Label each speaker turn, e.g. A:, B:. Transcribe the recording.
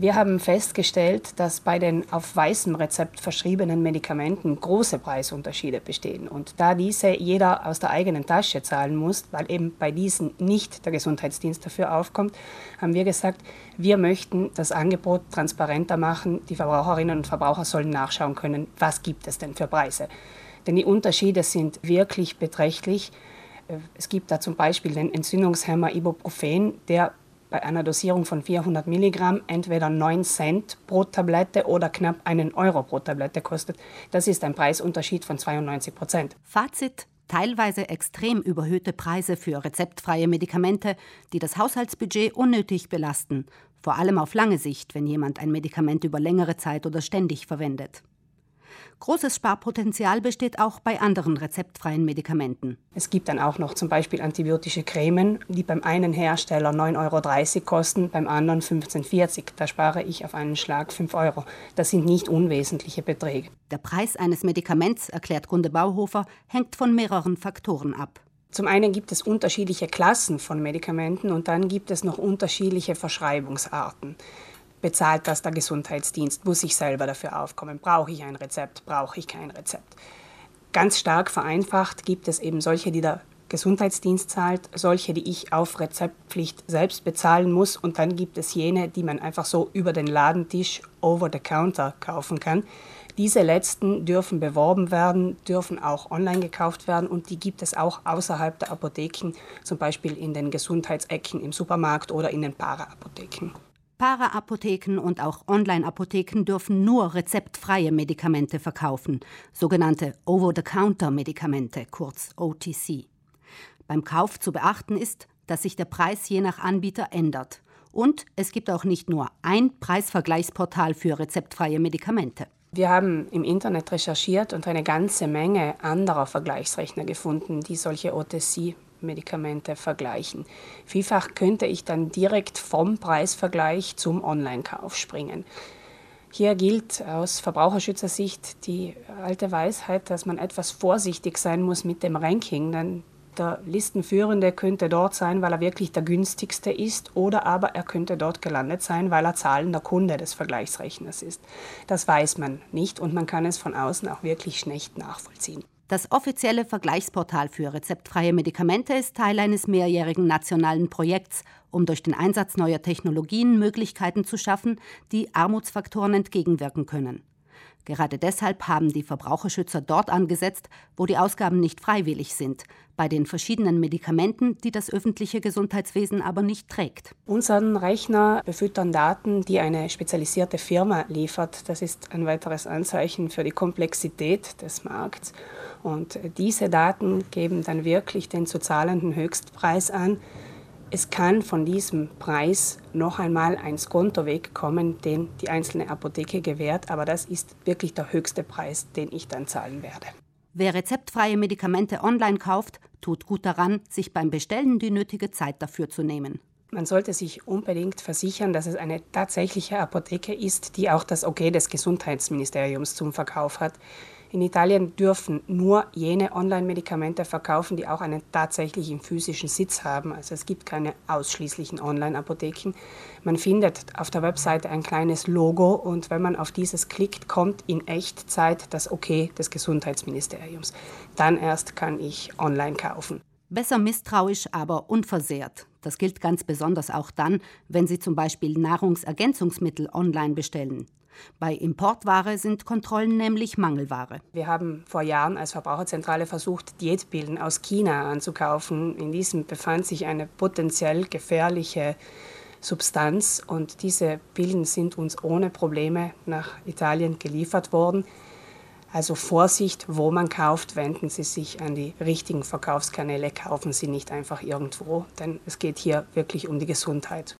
A: Wir haben festgestellt, dass bei den auf weißem Rezept verschriebenen Medikamenten große Preisunterschiede bestehen. Und da diese jeder aus der eigenen Tasche zahlen muss, weil eben bei diesen nicht der Gesundheitsdienst dafür aufkommt, haben wir gesagt, wir möchten das Angebot transparenter machen. Die Verbraucherinnen und Verbraucher sollen nachschauen können, was gibt es denn für Preise. Denn die Unterschiede sind wirklich beträchtlich. Es gibt da zum Beispiel den Entzündungshemmer Ibuprofen, der bei einer Dosierung von 400 Milligramm entweder 9 Cent pro Tablette oder knapp einen Euro pro Tablette kostet. Das ist ein Preisunterschied von 92 Prozent.
B: Fazit. Teilweise extrem überhöhte Preise für rezeptfreie Medikamente, die das Haushaltsbudget unnötig belasten, vor allem auf lange Sicht, wenn jemand ein Medikament über längere Zeit oder ständig verwendet. Großes Sparpotenzial besteht auch bei anderen rezeptfreien Medikamenten.
A: Es gibt dann auch noch zum Beispiel antibiotische Cremen, die beim einen Hersteller 9,30 Euro kosten, beim anderen 15,40 Euro. Da spare ich auf einen Schlag 5 Euro. Das sind nicht unwesentliche Beträge.
B: Der Preis eines Medikaments, erklärt Gunde Bauhofer, hängt von mehreren Faktoren ab.
A: Zum einen gibt es unterschiedliche Klassen von Medikamenten und dann gibt es noch unterschiedliche Verschreibungsarten bezahlt das der Gesundheitsdienst? Muss ich selber dafür aufkommen? Brauche ich ein Rezept? Brauche ich kein Rezept? Ganz stark vereinfacht gibt es eben solche, die der Gesundheitsdienst zahlt, solche, die ich auf Rezeptpflicht selbst bezahlen muss und dann gibt es jene, die man einfach so über den Ladentisch over the counter kaufen kann. Diese letzten dürfen beworben werden, dürfen auch online gekauft werden und die gibt es auch außerhalb der Apotheken, zum Beispiel in den Gesundheitsecken im Supermarkt oder in den Paraapotheken.
B: Para-Apotheken und auch Online-Apotheken dürfen nur rezeptfreie Medikamente verkaufen, sogenannte Over-the-Counter-Medikamente, kurz OTC. Beim Kauf zu beachten ist, dass sich der Preis je nach Anbieter ändert. Und es gibt auch nicht nur ein Preisvergleichsportal für rezeptfreie Medikamente.
A: Wir haben im Internet recherchiert und eine ganze Menge anderer Vergleichsrechner gefunden, die solche OTC Medikamente vergleichen. Vielfach könnte ich dann direkt vom Preisvergleich zum Online-Kauf springen. Hier gilt aus Verbraucherschützersicht die alte Weisheit, dass man etwas vorsichtig sein muss mit dem Ranking, denn der Listenführende könnte dort sein, weil er wirklich der günstigste ist, oder aber er könnte dort gelandet sein, weil er zahlender Kunde des Vergleichsrechners ist. Das weiß man nicht und man kann es von außen auch wirklich schlecht nachvollziehen.
B: Das offizielle Vergleichsportal für rezeptfreie Medikamente ist Teil eines mehrjährigen nationalen Projekts, um durch den Einsatz neuer Technologien Möglichkeiten zu schaffen, die Armutsfaktoren entgegenwirken können. Gerade deshalb haben die Verbraucherschützer dort angesetzt, wo die Ausgaben nicht freiwillig sind, bei den verschiedenen Medikamenten, die das öffentliche Gesundheitswesen aber nicht trägt.
A: Unseren Rechner befüttern Daten, die eine spezialisierte Firma liefert. Das ist ein weiteres Anzeichen für die Komplexität des Markts. Und diese Daten geben dann wirklich den zu zahlenden Höchstpreis an. Es kann von diesem Preis noch einmal ein Skontoweg kommen, den die einzelne Apotheke gewährt, aber das ist wirklich der höchste Preis, den ich dann zahlen werde.
B: Wer rezeptfreie Medikamente online kauft, tut gut daran, sich beim Bestellen die nötige Zeit dafür zu nehmen.
A: Man sollte sich unbedingt versichern, dass es eine tatsächliche Apotheke ist, die auch das OK des Gesundheitsministeriums zum Verkauf hat. In Italien dürfen nur jene Online-Medikamente verkaufen, die auch einen tatsächlichen physischen Sitz haben. Also es gibt keine ausschließlichen Online-Apotheken. Man findet auf der Webseite ein kleines Logo und wenn man auf dieses klickt, kommt in Echtzeit das OK des Gesundheitsministeriums. Dann erst kann ich online kaufen.
B: Besser misstrauisch, aber unversehrt. Das gilt ganz besonders auch dann, wenn Sie zum Beispiel Nahrungsergänzungsmittel online bestellen. Bei Importware sind Kontrollen nämlich Mangelware.
A: Wir haben vor Jahren als Verbraucherzentrale versucht, Diätpillen aus China anzukaufen. In diesem befand sich eine potenziell gefährliche Substanz und diese Pillen sind uns ohne Probleme nach Italien geliefert worden. Also Vorsicht, wo man kauft, wenden Sie sich an die richtigen Verkaufskanäle, kaufen Sie nicht einfach irgendwo, denn es geht hier wirklich um die Gesundheit.